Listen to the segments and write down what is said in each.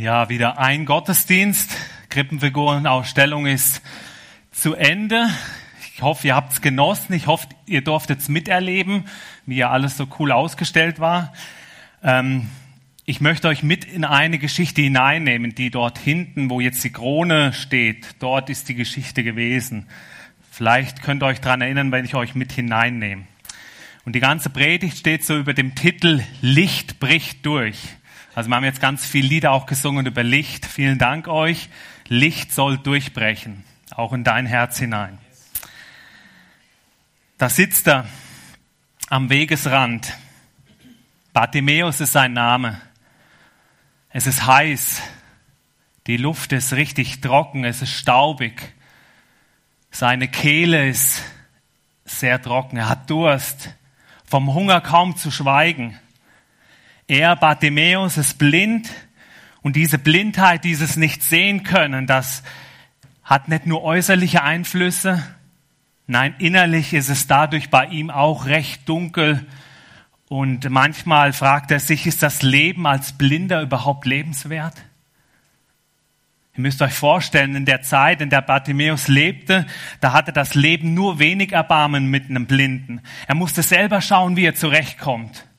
Ja, wieder ein Gottesdienst. Krippenfigurenausstellung ist zu Ende. Ich hoffe, ihr habt es genossen. Ich hoffe, ihr durftet es miterleben, wie ja alles so cool ausgestellt war. Ähm, ich möchte euch mit in eine Geschichte hineinnehmen, die dort hinten, wo jetzt die Krone steht, dort ist die Geschichte gewesen. Vielleicht könnt ihr euch daran erinnern, wenn ich euch mit hineinnehme. Und die ganze Predigt steht so über dem Titel Licht bricht durch. Also wir haben jetzt ganz viele Lieder auch gesungen über Licht. Vielen Dank euch. Licht soll durchbrechen, auch in dein Herz hinein. Da sitzt er am Wegesrand. Bartimäus ist sein Name. Es ist heiß. Die Luft ist richtig trocken. Es ist staubig. Seine Kehle ist sehr trocken. Er hat Durst. Vom Hunger kaum zu schweigen. Er, Bartimäus, ist blind und diese Blindheit, dieses Nicht-Sehen können, das hat nicht nur äußerliche Einflüsse, nein, innerlich ist es dadurch bei ihm auch recht dunkel und manchmal fragt er sich, ist das Leben als Blinder überhaupt lebenswert? Ihr müsst euch vorstellen, in der Zeit, in der Bartimäus lebte, da hatte das Leben nur wenig Erbarmen mit einem Blinden. Er musste selber schauen, wie er zurechtkommt.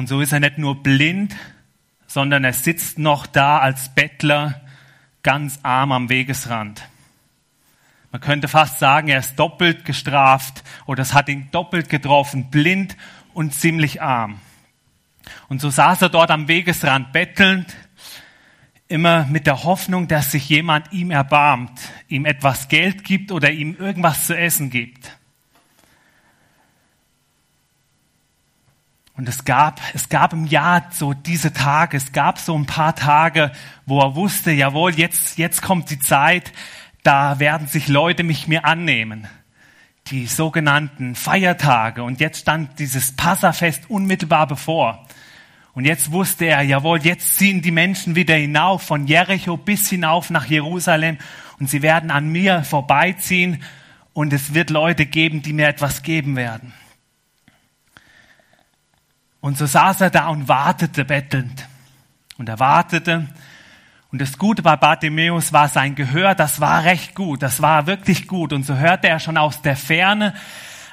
Und so ist er nicht nur blind, sondern er sitzt noch da als Bettler ganz arm am Wegesrand. Man könnte fast sagen, er ist doppelt gestraft oder es hat ihn doppelt getroffen, blind und ziemlich arm. Und so saß er dort am Wegesrand bettelnd, immer mit der Hoffnung, dass sich jemand ihm erbarmt, ihm etwas Geld gibt oder ihm irgendwas zu essen gibt. Und es gab, es gab im Jahr so diese Tage, es gab so ein paar Tage, wo er wusste, jawohl, jetzt, jetzt kommt die Zeit, da werden sich Leute mich mir annehmen. Die sogenannten Feiertage. Und jetzt stand dieses Passafest unmittelbar bevor. Und jetzt wusste er, jawohl, jetzt ziehen die Menschen wieder hinauf von Jericho bis hinauf nach Jerusalem und sie werden an mir vorbeiziehen und es wird Leute geben, die mir etwas geben werden. Und so saß er da und wartete bettelnd. Und er wartete. Und das Gute bei Bartimäus war sein Gehör, das war recht gut, das war wirklich gut. Und so hörte er schon aus der Ferne,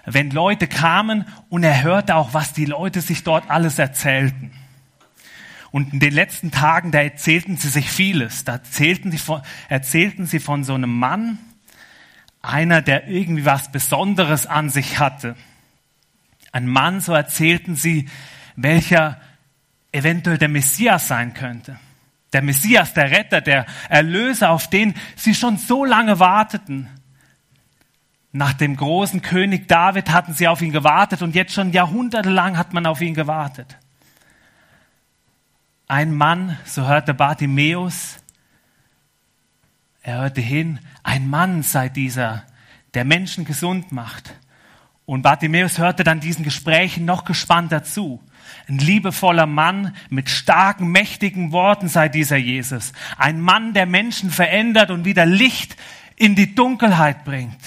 wenn Leute kamen und er hörte auch, was die Leute sich dort alles erzählten. Und in den letzten Tagen, da erzählten sie sich vieles. Da erzählten sie von, erzählten sie von so einem Mann, einer, der irgendwie was Besonderes an sich hatte. Ein Mann, so erzählten sie, welcher eventuell der Messias sein könnte. Der Messias, der Retter, der Erlöser, auf den sie schon so lange warteten. Nach dem großen König David hatten sie auf ihn gewartet und jetzt schon jahrhundertelang hat man auf ihn gewartet. Ein Mann, so hörte Bartimäus, er hörte hin, ein Mann sei dieser, der Menschen gesund macht. Und Bartimäus hörte dann diesen Gesprächen noch gespannter zu. Ein liebevoller Mann mit starken, mächtigen Worten sei dieser Jesus. Ein Mann, der Menschen verändert und wieder Licht in die Dunkelheit bringt.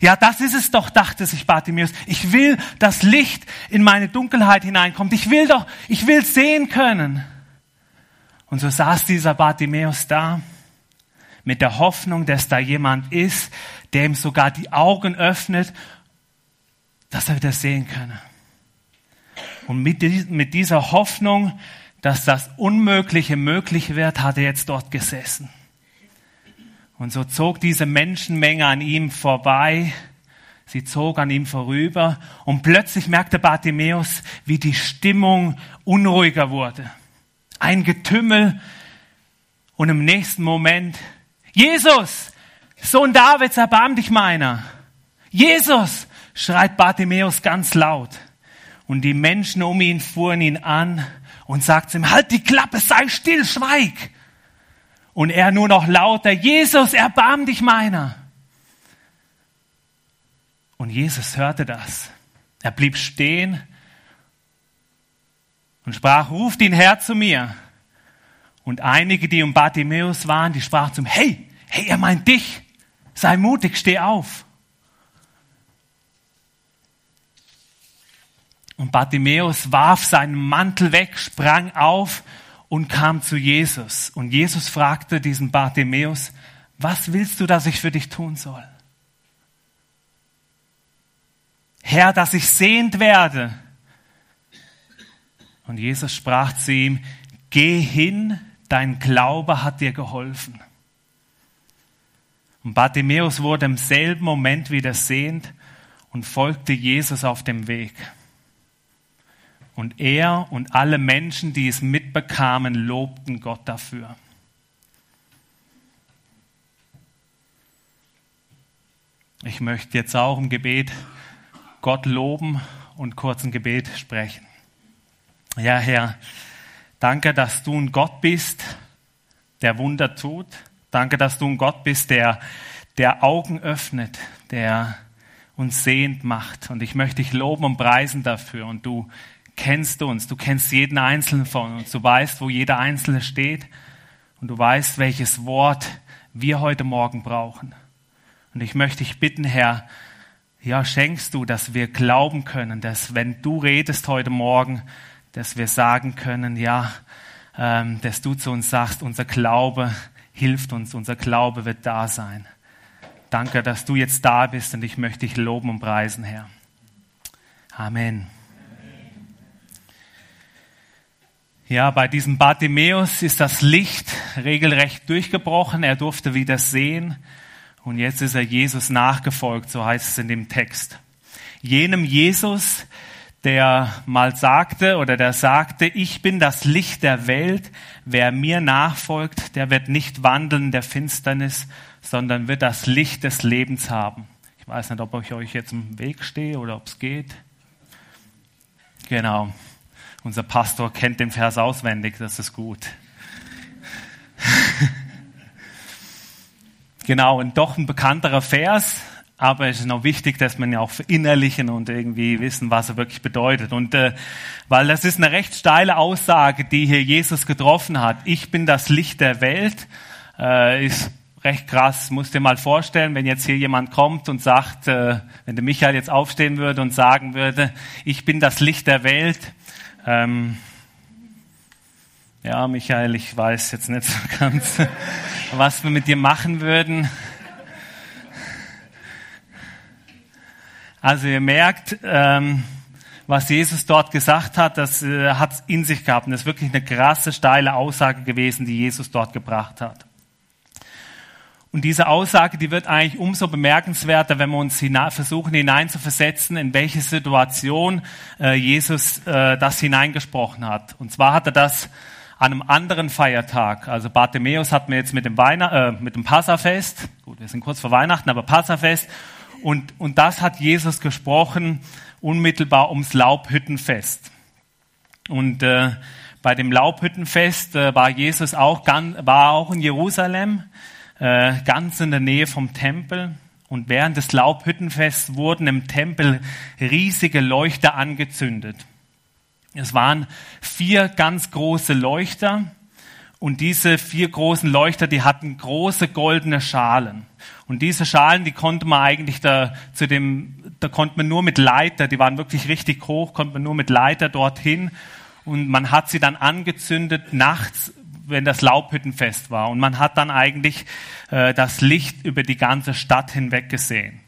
Ja, das ist es doch, dachte sich Bartimäus. Ich will, dass Licht in meine Dunkelheit hineinkommt. Ich will doch, ich will sehen können. Und so saß dieser Bartimäus da mit der Hoffnung, dass da jemand ist, der ihm sogar die Augen öffnet, dass er wieder sehen könne. Und mit, dieser Hoffnung, dass das Unmögliche möglich wird, hat er jetzt dort gesessen. Und so zog diese Menschenmenge an ihm vorbei. Sie zog an ihm vorüber und plötzlich merkte Bartimäus, wie die Stimmung unruhiger wurde. Ein Getümmel und im nächsten Moment, Jesus, Sohn Davids, erbarm dich meiner. Jesus, schreit Bartimäus ganz laut. Und die Menschen um ihn fuhren ihn an und sagten ihm, halt die Klappe, sei still, schweig. Und er nur noch lauter, Jesus, erbarm dich meiner. Und Jesus hörte das. Er blieb stehen und sprach, ruft ihn her zu mir. Und einige, die um Bartimäus waren, die sprachen zum, hey, hey, er meint dich. Sei mutig, steh auf. Und Bartimäus warf seinen Mantel weg, sprang auf und kam zu Jesus. Und Jesus fragte diesen Bartimäus, was willst du, dass ich für dich tun soll? Herr, dass ich sehend werde. Und Jesus sprach zu ihm, geh hin, dein Glaube hat dir geholfen. Und Bartimäus wurde im selben Moment wieder sehend und folgte Jesus auf dem Weg. Und er und alle Menschen, die es mitbekamen, lobten Gott dafür. Ich möchte jetzt auch im Gebet Gott loben und kurz ein Gebet sprechen. Ja, Herr, danke, dass du ein Gott bist, der Wunder tut. Danke, dass du ein Gott bist, der, der Augen öffnet, der uns sehend macht. Und ich möchte dich loben und preisen dafür. Und du kennst uns, du kennst jeden Einzelnen von uns. Du weißt, wo jeder Einzelne steht. Und du weißt, welches Wort wir heute Morgen brauchen. Und ich möchte dich bitten, Herr, ja, schenkst du, dass wir glauben können, dass wenn du redest heute Morgen, dass wir sagen können, ja, ähm, dass du zu uns sagst, unser Glaube hilft uns, unser Glaube wird da sein. Danke, dass du jetzt da bist und ich möchte dich loben und preisen, Herr. Amen. Ja, bei diesem Bartimäus ist das Licht regelrecht durchgebrochen. Er durfte wieder sehen. Und jetzt ist er Jesus nachgefolgt, so heißt es in dem Text. Jenem Jesus, der mal sagte oder der sagte, ich bin das Licht der Welt. Wer mir nachfolgt, der wird nicht wandeln der Finsternis, sondern wird das Licht des Lebens haben. Ich weiß nicht, ob ich euch jetzt im Weg stehe oder ob es geht. Genau. Unser Pastor kennt den Vers auswendig, das ist gut. genau, und doch ein bekannterer Vers, aber es ist noch wichtig, dass man ja auch verinnerlichen und irgendwie wissen, was er wirklich bedeutet. Und äh, weil das ist eine recht steile Aussage, die hier Jesus getroffen hat. Ich bin das Licht der Welt, äh, ist recht krass. Musst dir mal vorstellen, wenn jetzt hier jemand kommt und sagt, äh, wenn der Michael jetzt aufstehen würde und sagen würde, ich bin das Licht der Welt. Ähm, ja, Michael, ich weiß jetzt nicht so ganz, was wir mit dir machen würden. Also ihr merkt, ähm, was Jesus dort gesagt hat, das äh, hat in sich gehabt. Und das ist wirklich eine krasse, steile Aussage gewesen, die Jesus dort gebracht hat. Und diese Aussage, die wird eigentlich umso bemerkenswerter, wenn wir uns versuchen hineinzuversetzen, in welche Situation äh, Jesus äh, das hineingesprochen hat. Und zwar hat er das an einem anderen Feiertag. Also Bartimäus hat mir jetzt mit dem, äh, mit dem Passafest, gut, wir sind kurz vor Weihnachten, aber Passafest, und, und das hat Jesus gesprochen unmittelbar ums Laubhüttenfest. Und äh, bei dem Laubhüttenfest äh, war Jesus auch, ganz, war auch in Jerusalem äh, ganz in der Nähe vom Tempel. Und während des Laubhüttenfests wurden im Tempel riesige Leuchter angezündet. Es waren vier ganz große Leuchter und diese vier großen Leuchter, die hatten große goldene Schalen. Und diese Schalen, die konnte man eigentlich da zu dem, da konnte man nur mit Leiter, die waren wirklich richtig hoch, konnte man nur mit Leiter dorthin. Und man hat sie dann angezündet nachts wenn das Laubhüttenfest war. Und man hat dann eigentlich äh, das Licht über die ganze Stadt hinweg gesehen.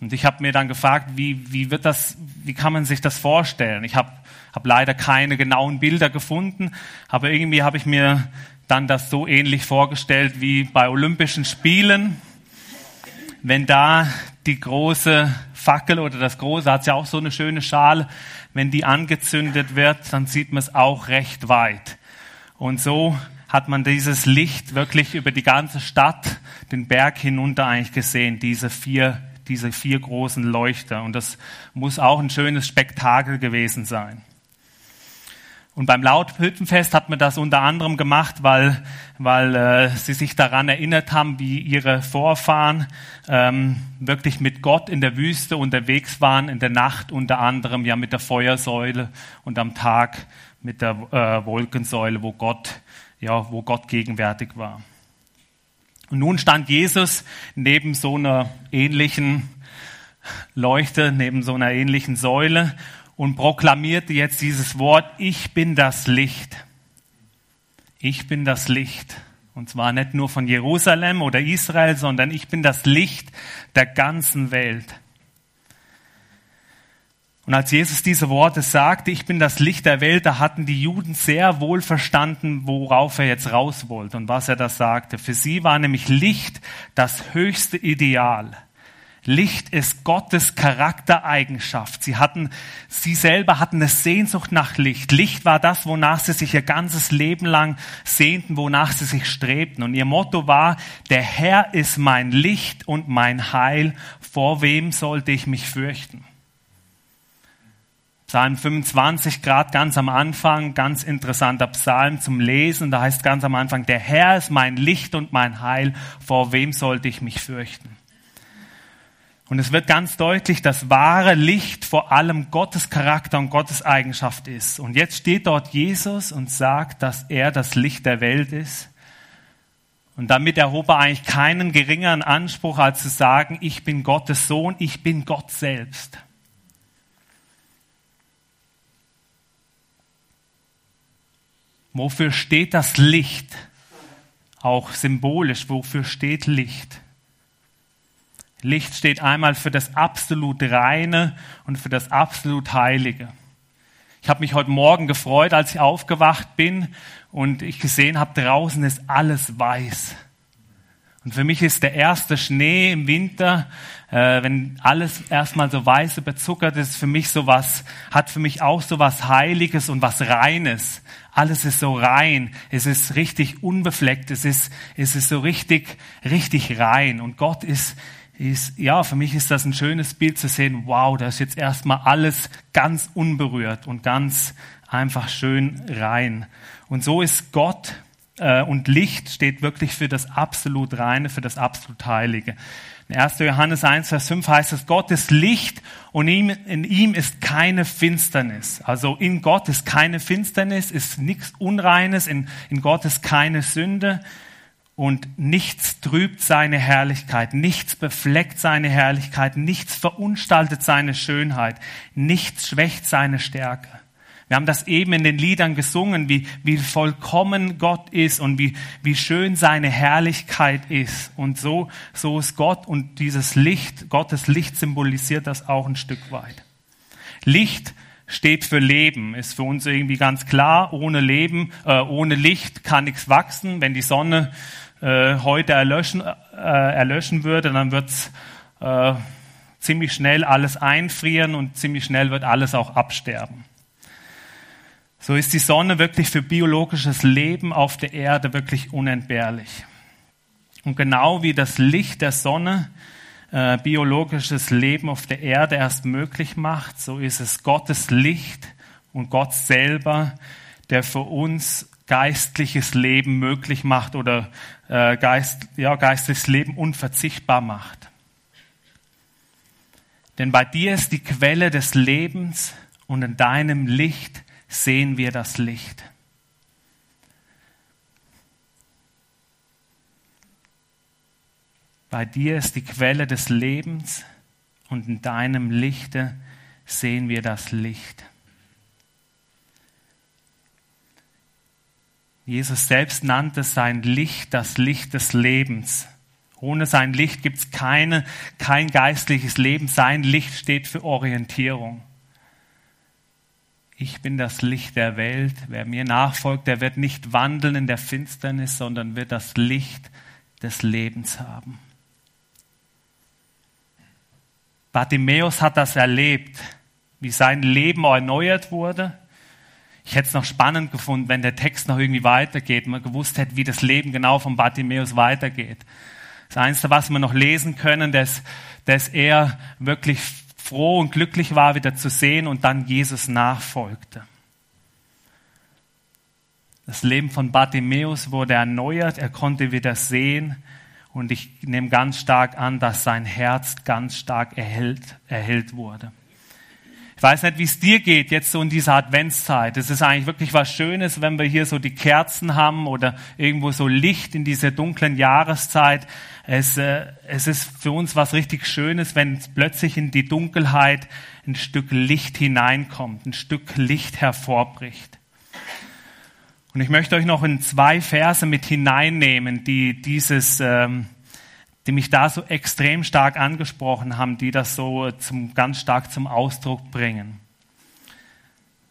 Und ich habe mir dann gefragt, wie, wie wird das, wie kann man sich das vorstellen? Ich habe hab leider keine genauen Bilder gefunden, aber irgendwie habe ich mir dann das so ähnlich vorgestellt wie bei Olympischen Spielen. Wenn da die große Fackel oder das große, hat ja auch so eine schöne Schale, wenn die angezündet wird, dann sieht man es auch recht weit. Und so hat man dieses Licht wirklich über die ganze Stadt, den Berg hinunter eigentlich gesehen, diese vier, diese vier großen Leuchter. Und das muss auch ein schönes Spektakel gewesen sein. Und beim Lauthüttenfest hat man das unter anderem gemacht, weil, weil äh, sie sich daran erinnert haben, wie ihre Vorfahren ähm, wirklich mit Gott in der Wüste unterwegs waren, in der Nacht unter anderem ja mit der Feuersäule und am Tag mit der äh, Wolkensäule, wo Gott, ja, wo Gott gegenwärtig war. Und nun stand Jesus neben so einer ähnlichen Leuchte, neben so einer ähnlichen Säule und proklamierte jetzt dieses Wort, ich bin das Licht. Ich bin das Licht. Und zwar nicht nur von Jerusalem oder Israel, sondern ich bin das Licht der ganzen Welt. Und als Jesus diese Worte sagte, ich bin das Licht der Welt, da hatten die Juden sehr wohl verstanden, worauf er jetzt raus wollte und was er da sagte. Für sie war nämlich Licht das höchste Ideal. Licht ist Gottes Charaktereigenschaft. Sie hatten, sie selber hatten eine Sehnsucht nach Licht. Licht war das, wonach sie sich ihr ganzes Leben lang sehnten, wonach sie sich strebten. Und ihr Motto war, der Herr ist mein Licht und mein Heil. Vor wem sollte ich mich fürchten? Psalm 25, gerade ganz am Anfang, ganz interessanter Psalm zum Lesen. Da heißt ganz am Anfang, der Herr ist mein Licht und mein Heil. Vor wem sollte ich mich fürchten? Und es wird ganz deutlich, dass wahre Licht vor allem Gottes Charakter und Gottes Eigenschaft ist. Und jetzt steht dort Jesus und sagt, dass er das Licht der Welt ist. Und damit erhob er eigentlich keinen geringeren Anspruch, als zu sagen, ich bin Gottes Sohn, ich bin Gott selbst. Wofür steht das Licht? Auch symbolisch, wofür steht Licht? Licht steht einmal für das absolut Reine und für das absolut Heilige. Ich habe mich heute Morgen gefreut, als ich aufgewacht bin und ich gesehen habe, draußen ist alles weiß. Und für mich ist der erste Schnee im Winter, äh, wenn alles erstmal so weiß überzuckert ist, für mich sowas, hat für mich auch so was Heiliges und was Reines. Alles ist so rein. Es ist richtig unbefleckt. Es ist, es ist so richtig, richtig rein. Und Gott ist, ist, ja, für mich ist das ein schönes Bild zu sehen. Wow, da ist jetzt erstmal alles ganz unberührt und ganz einfach schön rein. Und so ist Gott und Licht steht wirklich für das absolut Reine, für das absolut Heilige. In 1. Johannes 1, Vers 5 heißt es, Gott ist Licht und in ihm ist keine Finsternis. Also in Gott ist keine Finsternis, ist nichts Unreines, in, in Gott ist keine Sünde und nichts trübt seine Herrlichkeit, nichts befleckt seine Herrlichkeit, nichts verunstaltet seine Schönheit, nichts schwächt seine Stärke. Wir haben das eben in den Liedern gesungen, wie, wie vollkommen Gott ist und wie, wie schön seine Herrlichkeit ist. Und so, so ist Gott und dieses Licht, Gottes Licht symbolisiert das auch ein Stück weit. Licht steht für Leben, ist für uns irgendwie ganz klar. Ohne Leben, äh, ohne Licht kann nichts wachsen. Wenn die Sonne äh, heute erlöschen, äh, erlöschen würde, dann wird's äh, ziemlich schnell alles einfrieren und ziemlich schnell wird alles auch absterben. So ist die Sonne wirklich für biologisches Leben auf der Erde wirklich unentbehrlich. Und genau wie das Licht der Sonne äh, biologisches Leben auf der Erde erst möglich macht, so ist es Gottes Licht und Gott selber, der für uns geistliches Leben möglich macht oder äh, Geist, ja, geistliches Leben unverzichtbar macht. Denn bei dir ist die Quelle des Lebens und in deinem Licht sehen wir das Licht. Bei dir ist die Quelle des Lebens und in deinem Lichte sehen wir das Licht. Jesus selbst nannte sein Licht das Licht des Lebens. Ohne sein Licht gibt es kein geistliches Leben. Sein Licht steht für Orientierung ich bin das Licht der Welt. Wer mir nachfolgt, der wird nicht wandeln in der Finsternis, sondern wird das Licht des Lebens haben. Bartimäus hat das erlebt, wie sein Leben erneuert wurde. Ich hätte es noch spannend gefunden, wenn der Text noch irgendwie weitergeht, man gewusst hätte, wie das Leben genau von Bartimäus weitergeht. Das Einzige, was wir noch lesen können, dass, dass er wirklich froh und glücklich war, wieder zu sehen und dann Jesus nachfolgte. Das Leben von Bartimäus wurde erneuert, er konnte wieder sehen und ich nehme ganz stark an, dass sein Herz ganz stark erhellt, erhellt wurde. Ich weiß nicht, wie es dir geht jetzt so in dieser Adventszeit. Es ist eigentlich wirklich was Schönes, wenn wir hier so die Kerzen haben oder irgendwo so Licht in dieser dunklen Jahreszeit. Es, äh, es ist für uns was richtig Schönes, wenn plötzlich in die Dunkelheit ein Stück Licht hineinkommt, ein Stück Licht hervorbricht. Und ich möchte euch noch in zwei Verse mit hineinnehmen, die dieses, ähm, die mich da so extrem stark angesprochen haben, die das so zum, ganz stark zum Ausdruck bringen.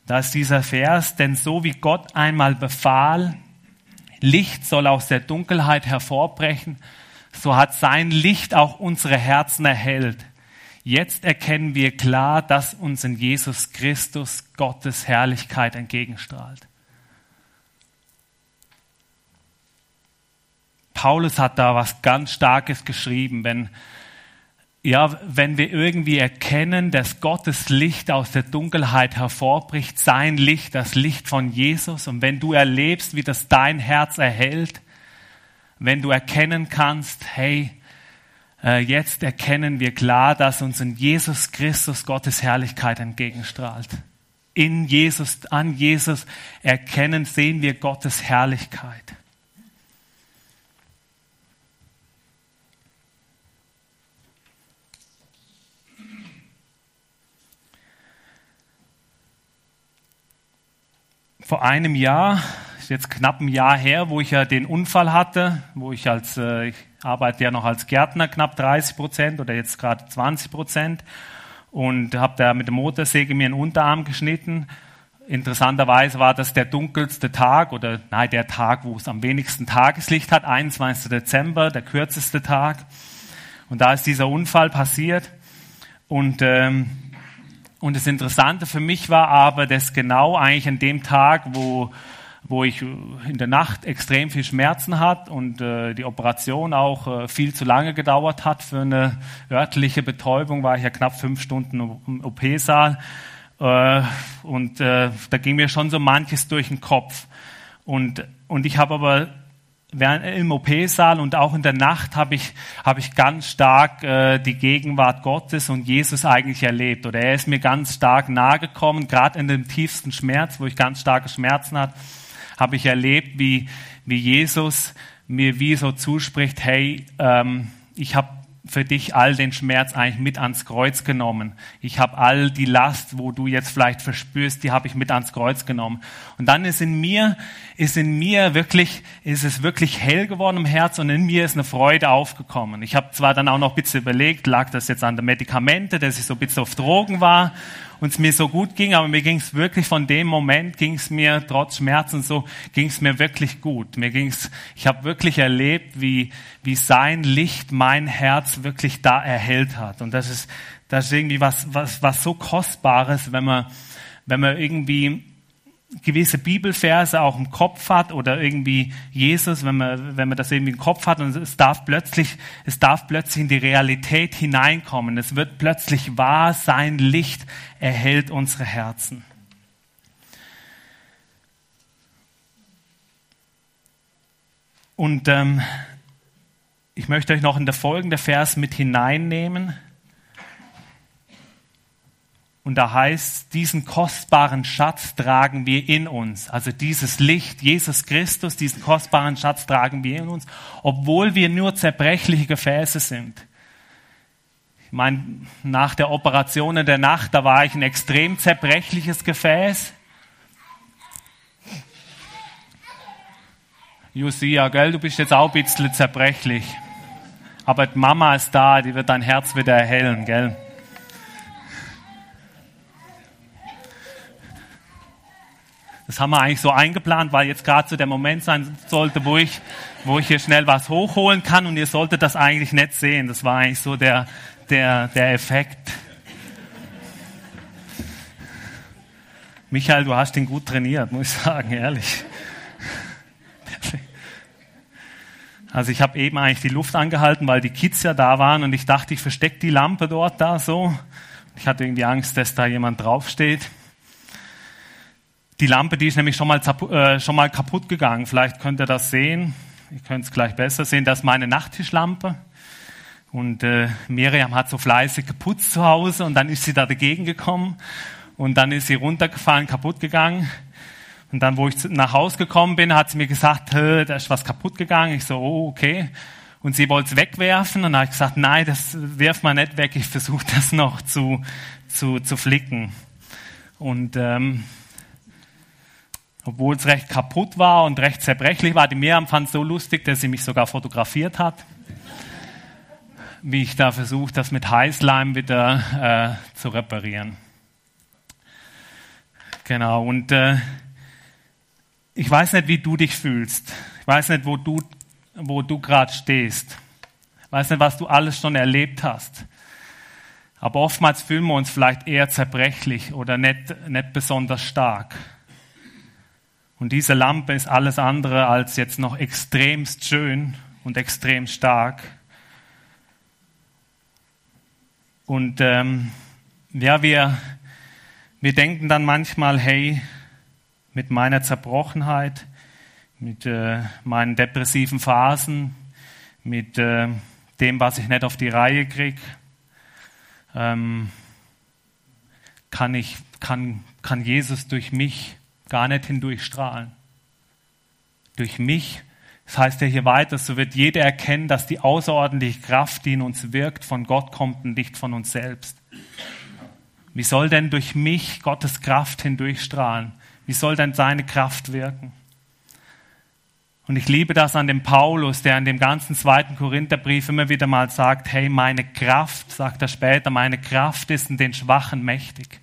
Da ist dieser Vers, denn so wie Gott einmal befahl, Licht soll aus der Dunkelheit hervorbrechen, so hat sein Licht auch unsere Herzen erhellt. Jetzt erkennen wir klar, dass uns in Jesus Christus Gottes Herrlichkeit entgegenstrahlt. Paulus hat da was ganz Starkes geschrieben, wenn, ja, wenn wir irgendwie erkennen, dass Gottes Licht aus der Dunkelheit hervorbricht, sein Licht, das Licht von Jesus, und wenn du erlebst, wie das dein Herz erhält, wenn du erkennen kannst, hey, äh, jetzt erkennen wir klar, dass uns in Jesus Christus Gottes Herrlichkeit entgegenstrahlt. In Jesus, an Jesus erkennen, sehen wir Gottes Herrlichkeit. Vor einem Jahr, ist jetzt knapp ein Jahr her, wo ich ja den Unfall hatte, wo ich als, äh, ich arbeite ja noch als Gärtner knapp 30 Prozent oder jetzt gerade 20 Prozent und habe da mit der Motorsäge mir einen Unterarm geschnitten. Interessanterweise war das der dunkelste Tag oder nein, der Tag, wo es am wenigsten Tageslicht hat, 21. Dezember, der kürzeste Tag. Und da ist dieser Unfall passiert und ähm, und das Interessante für mich war aber, dass genau eigentlich an dem Tag, wo, wo ich in der Nacht extrem viel Schmerzen hat und äh, die Operation auch äh, viel zu lange gedauert hat für eine örtliche Betäubung, war ich ja knapp fünf Stunden im OP-Saal. Äh, und äh, da ging mir schon so manches durch den Kopf. Und, und ich habe aber im OP-Saal und auch in der Nacht habe ich, habe ich ganz stark äh, die Gegenwart Gottes und Jesus eigentlich erlebt. Oder er ist mir ganz stark nahegekommen, gerade in dem tiefsten Schmerz, wo ich ganz starke Schmerzen hatte, habe ich erlebt, wie, wie Jesus mir wie so zuspricht, hey, ähm, ich habe für dich all den Schmerz eigentlich mit ans Kreuz genommen. Ich habe all die Last, wo du jetzt vielleicht verspürst, die habe ich mit ans Kreuz genommen. Und dann ist in mir, ist in mir wirklich, ist es wirklich hell geworden im Herz und in mir ist eine Freude aufgekommen. Ich habe zwar dann auch noch ein bisschen überlegt, lag das jetzt an den Medikamente, dass ich so ein bisschen auf Drogen war und es mir so gut ging, aber mir ging es wirklich von dem Moment, ging es mir trotz Schmerzen so, ging es mir wirklich gut. Mir ging's, ich habe wirklich erlebt, wie, wie sein Licht mein Herz wirklich da erhellt hat. Und das ist, das ist irgendwie was, was, was so Kostbares, wenn man, wenn man irgendwie gewisse Bibelverse auch im Kopf hat oder irgendwie Jesus, wenn man, wenn man das irgendwie im Kopf hat und es darf plötzlich, es darf plötzlich in die Realität hineinkommen. Es wird plötzlich wahr, sein Licht erhält unsere Herzen. Und ähm, ich möchte euch noch in der folgende Vers mit hineinnehmen. Und da heißt, diesen kostbaren Schatz tragen wir in uns. Also dieses Licht, Jesus Christus, diesen kostbaren Schatz tragen wir in uns, obwohl wir nur zerbrechliche Gefäße sind. Ich meine, nach der Operation in der Nacht, da war ich ein extrem zerbrechliches Gefäß. Josia, gell, du bist jetzt auch ein bisschen zerbrechlich. Aber die Mama ist da, die wird dein Herz wieder erhellen, gell? Das haben wir eigentlich so eingeplant, weil jetzt gerade so der Moment sein sollte, wo ich, wo ich hier schnell was hochholen kann und ihr solltet das eigentlich nicht sehen. Das war eigentlich so der, der, der Effekt. Michael, du hast ihn gut trainiert, muss ich sagen, ehrlich. Also ich habe eben eigentlich die Luft angehalten, weil die Kids ja da waren und ich dachte, ich verstecke die Lampe dort da so. Ich hatte irgendwie Angst, dass da jemand draufsteht. Die Lampe, die ist nämlich schon mal, äh, schon mal kaputt gegangen. Vielleicht könnt ihr das sehen. Ihr könnt es gleich besser sehen. Das ist meine Nachttischlampe. Und äh, Miriam hat so fleißig geputzt zu Hause und dann ist sie da dagegen gekommen. Und dann ist sie runtergefallen, kaputt gegangen. Und dann, wo ich nach Hause gekommen bin, hat sie mir gesagt, da ist was kaputt gegangen. Ich so, oh, okay. Und sie wollte es wegwerfen. Und dann habe ich gesagt, nein, das wirf mal nicht weg. Ich versuche das noch zu, zu, zu flicken. Und ähm, obwohl es recht kaputt war und recht zerbrechlich war, die Miriam fand es so lustig, dass sie mich sogar fotografiert hat, wie ich da versuche, das mit Heißleim wieder äh, zu reparieren. Genau, und äh, ich weiß nicht, wie du dich fühlst. Ich weiß nicht, wo du, wo du gerade stehst. Ich weiß nicht, was du alles schon erlebt hast. Aber oftmals fühlen wir uns vielleicht eher zerbrechlich oder nicht, nicht besonders stark. Und diese Lampe ist alles andere als jetzt noch extremst schön und extrem stark. Und ähm, ja, wir, wir denken dann manchmal, hey, mit meiner Zerbrochenheit, mit äh, meinen depressiven Phasen, mit äh, dem, was ich nicht auf die Reihe kriege, ähm, kann, ich, kann, kann Jesus durch mich gar nicht hindurchstrahlen. Durch mich, das heißt ja hier weiter, so wird jeder erkennen, dass die außerordentliche Kraft, die in uns wirkt, von Gott kommt und nicht von uns selbst. Wie soll denn durch mich Gottes Kraft hindurchstrahlen? Wie soll denn seine Kraft wirken? Und ich liebe das an dem Paulus, der in dem ganzen zweiten Korintherbrief immer wieder mal sagt, hey, meine Kraft, sagt er später, meine Kraft ist in den Schwachen mächtig.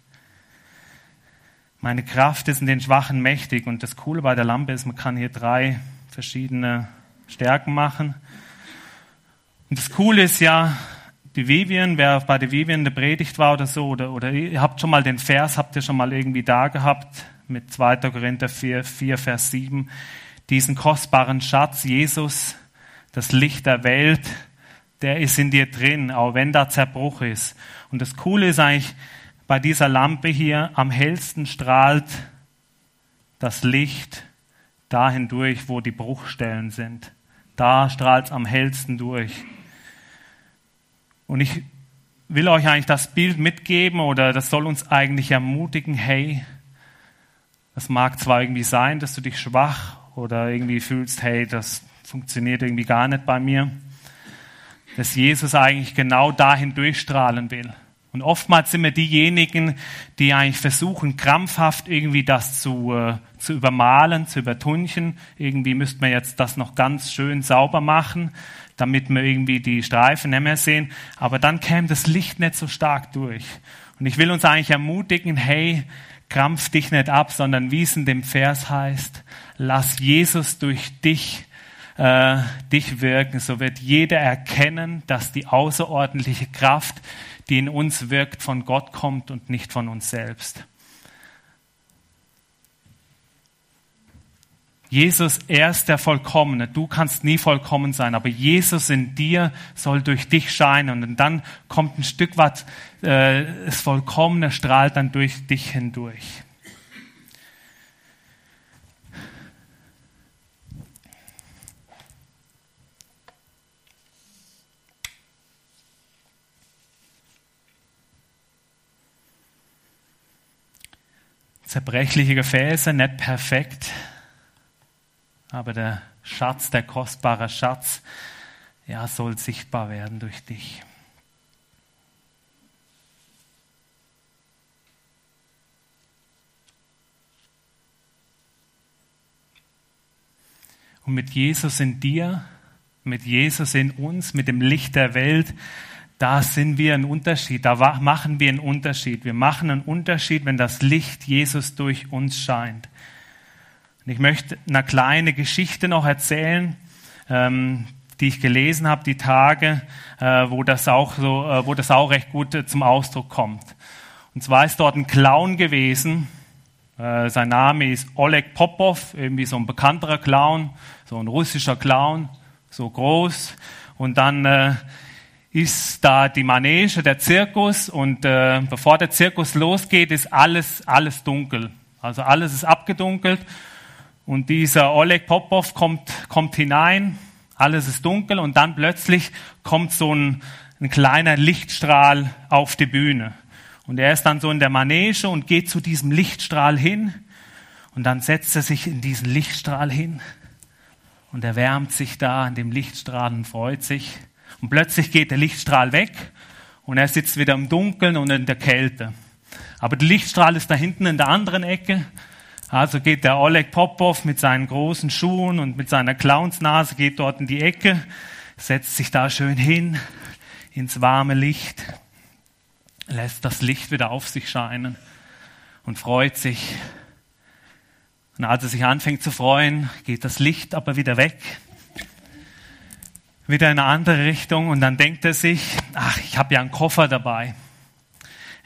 Meine Kraft ist in den Schwachen mächtig. Und das Coole bei der Lampe ist, man kann hier drei verschiedene Stärken machen. Und das Coole ist ja, die Vivian, wer bei der Vivian der Predigt war oder so, oder, oder ihr habt schon mal den Vers, habt ihr schon mal irgendwie da gehabt, mit 2. Korinther 4, 4, Vers 7, diesen kostbaren Schatz, Jesus, das Licht der Welt, der ist in dir drin, auch wenn da Zerbruch ist. Und das Coole ist eigentlich, bei dieser Lampe hier am hellsten strahlt das Licht dahin durch, wo die Bruchstellen sind. Da strahlt es am hellsten durch. Und ich will euch eigentlich das Bild mitgeben oder das soll uns eigentlich ermutigen, hey, das mag zwar irgendwie sein, dass du dich schwach oder irgendwie fühlst, hey, das funktioniert irgendwie gar nicht bei mir, dass Jesus eigentlich genau dahin durchstrahlen will. Und oftmals sind wir diejenigen, die eigentlich versuchen, krampfhaft irgendwie das zu, äh, zu übermalen, zu übertunchen. Irgendwie müsste man jetzt das noch ganz schön sauber machen, damit wir irgendwie die Streifen nicht mehr sehen. Aber dann käme das Licht nicht so stark durch. Und ich will uns eigentlich ermutigen, hey, krampf dich nicht ab, sondern wie es in dem Vers heißt, lass Jesus durch dich äh, dich wirken. So wird jeder erkennen, dass die außerordentliche Kraft, die in uns wirkt, von Gott kommt und nicht von uns selbst. Jesus, er ist der Vollkommene. Du kannst nie vollkommen sein, aber Jesus in dir soll durch dich scheinen. Und dann kommt ein Stück weit, äh, das Vollkommene strahlt dann durch dich hindurch. Zerbrechliche Gefäße, nicht perfekt, aber der Schatz, der kostbare Schatz, ja, soll sichtbar werden durch dich. Und mit Jesus in dir, mit Jesus in uns, mit dem Licht der Welt, da sind wir ein Unterschied, da machen wir einen Unterschied. Wir machen einen Unterschied, wenn das Licht Jesus durch uns scheint. Und ich möchte eine kleine Geschichte noch erzählen, ähm, die ich gelesen habe, die Tage, äh, wo das auch so, äh, wo das auch recht gut äh, zum Ausdruck kommt. Und zwar ist dort ein Clown gewesen. Äh, sein Name ist Oleg Popov, irgendwie so ein bekannterer Clown, so ein russischer Clown, so groß. Und dann äh, ist da die Manege, der Zirkus und äh, bevor der Zirkus losgeht, ist alles, alles dunkel. Also alles ist abgedunkelt und dieser Oleg Popov kommt, kommt hinein, alles ist dunkel und dann plötzlich kommt so ein, ein kleiner Lichtstrahl auf die Bühne. Und er ist dann so in der Manege und geht zu diesem Lichtstrahl hin. Und dann setzt er sich in diesen Lichtstrahl hin. Und er wärmt sich da an dem Lichtstrahl und freut sich. Und plötzlich geht der Lichtstrahl weg und er sitzt wieder im Dunkeln und in der Kälte. Aber der Lichtstrahl ist da hinten in der anderen Ecke. Also geht der Oleg Popov mit seinen großen Schuhen und mit seiner Clownsnase, geht dort in die Ecke, setzt sich da schön hin ins warme Licht, lässt das Licht wieder auf sich scheinen und freut sich. Und als er sich anfängt zu freuen, geht das Licht aber wieder weg wieder in eine andere Richtung und dann denkt er sich, ach, ich habe ja einen Koffer dabei.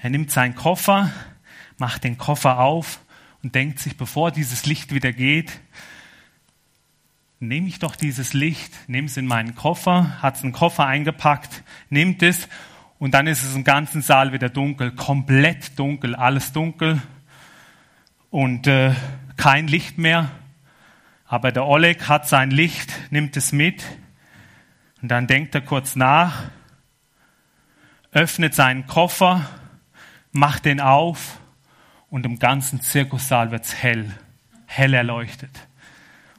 Er nimmt seinen Koffer, macht den Koffer auf und denkt sich, bevor dieses Licht wieder geht, nehme ich doch dieses Licht, nehme es in meinen Koffer, hat es in den Koffer eingepackt, nimmt es und dann ist es im ganzen Saal wieder dunkel, komplett dunkel, alles dunkel und äh, kein Licht mehr. Aber der Oleg hat sein Licht, nimmt es mit und dann denkt er kurz nach, öffnet seinen Koffer, macht den auf und im ganzen Zirkussaal wird's hell, hell erleuchtet.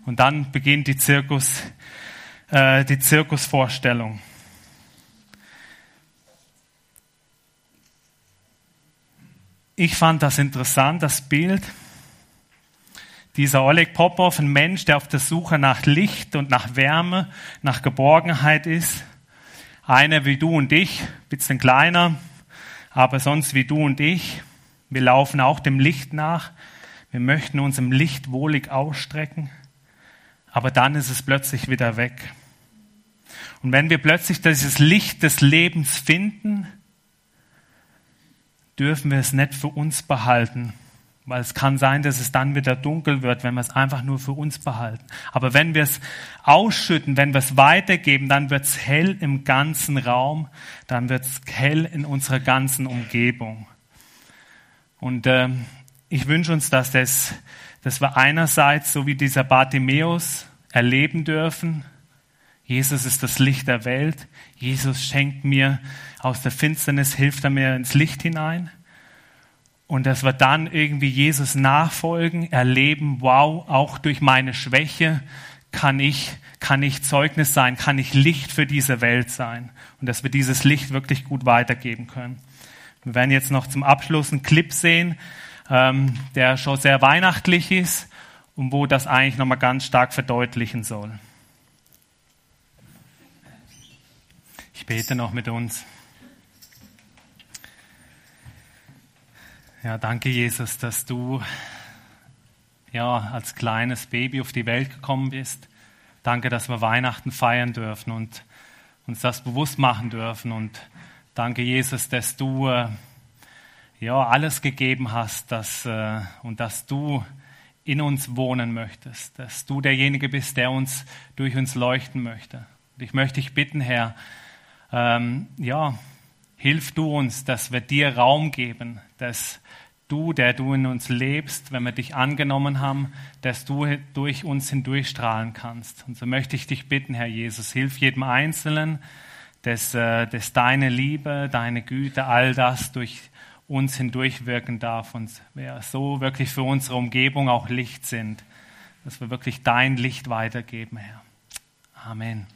Und dann beginnt die Zirkus, äh, die Zirkusvorstellung. Ich fand das interessant, das Bild dieser Oleg Popov, ein Mensch, der auf der Suche nach Licht und nach Wärme, nach Geborgenheit ist. Einer wie du und ich, bisschen kleiner, aber sonst wie du und ich. Wir laufen auch dem Licht nach. Wir möchten uns im Licht wohlig ausstrecken. Aber dann ist es plötzlich wieder weg. Und wenn wir plötzlich dieses Licht des Lebens finden, dürfen wir es nicht für uns behalten, weil es kann sein, dass es dann wieder dunkel wird, wenn wir es einfach nur für uns behalten. Aber wenn wir es ausschütten, wenn wir es weitergeben, dann wird es hell im ganzen Raum, dann wird es hell in unserer ganzen Umgebung. Und äh, ich wünsche uns, dass, das, dass wir einerseits, so wie dieser Bartimäus, erleben dürfen, Jesus ist das Licht der Welt. Jesus schenkt mir aus der Finsternis, hilft er mir ins Licht hinein und dass wir dann irgendwie Jesus nachfolgen, erleben, wow, auch durch meine Schwäche kann ich, kann ich Zeugnis sein, kann ich Licht für diese Welt sein und dass wir dieses Licht wirklich gut weitergeben können. Wir werden jetzt noch zum Abschluss einen Clip sehen, ähm, der schon sehr weihnachtlich ist und wo das eigentlich nochmal ganz stark verdeutlichen soll. Ich bete noch mit uns. Ja, danke Jesus, dass du ja als kleines Baby auf die Welt gekommen bist. Danke, dass wir Weihnachten feiern dürfen und uns das bewusst machen dürfen. Und danke Jesus, dass du äh, ja alles gegeben hast, dass, äh, und dass du in uns wohnen möchtest, dass du derjenige bist, der uns durch uns leuchten möchte. Und ich möchte dich bitten, Herr, ähm, ja, hilf du uns, dass wir dir Raum geben, dass du, der du in uns lebst, wenn wir dich angenommen haben, dass du durch uns hindurchstrahlen kannst. Und so möchte ich dich bitten, Herr Jesus, hilf jedem Einzelnen, dass, äh, dass deine Liebe, deine Güte, all das durch uns hindurchwirken darf und wir so wirklich für unsere Umgebung auch Licht sind, dass wir wirklich dein Licht weitergeben, Herr. Amen.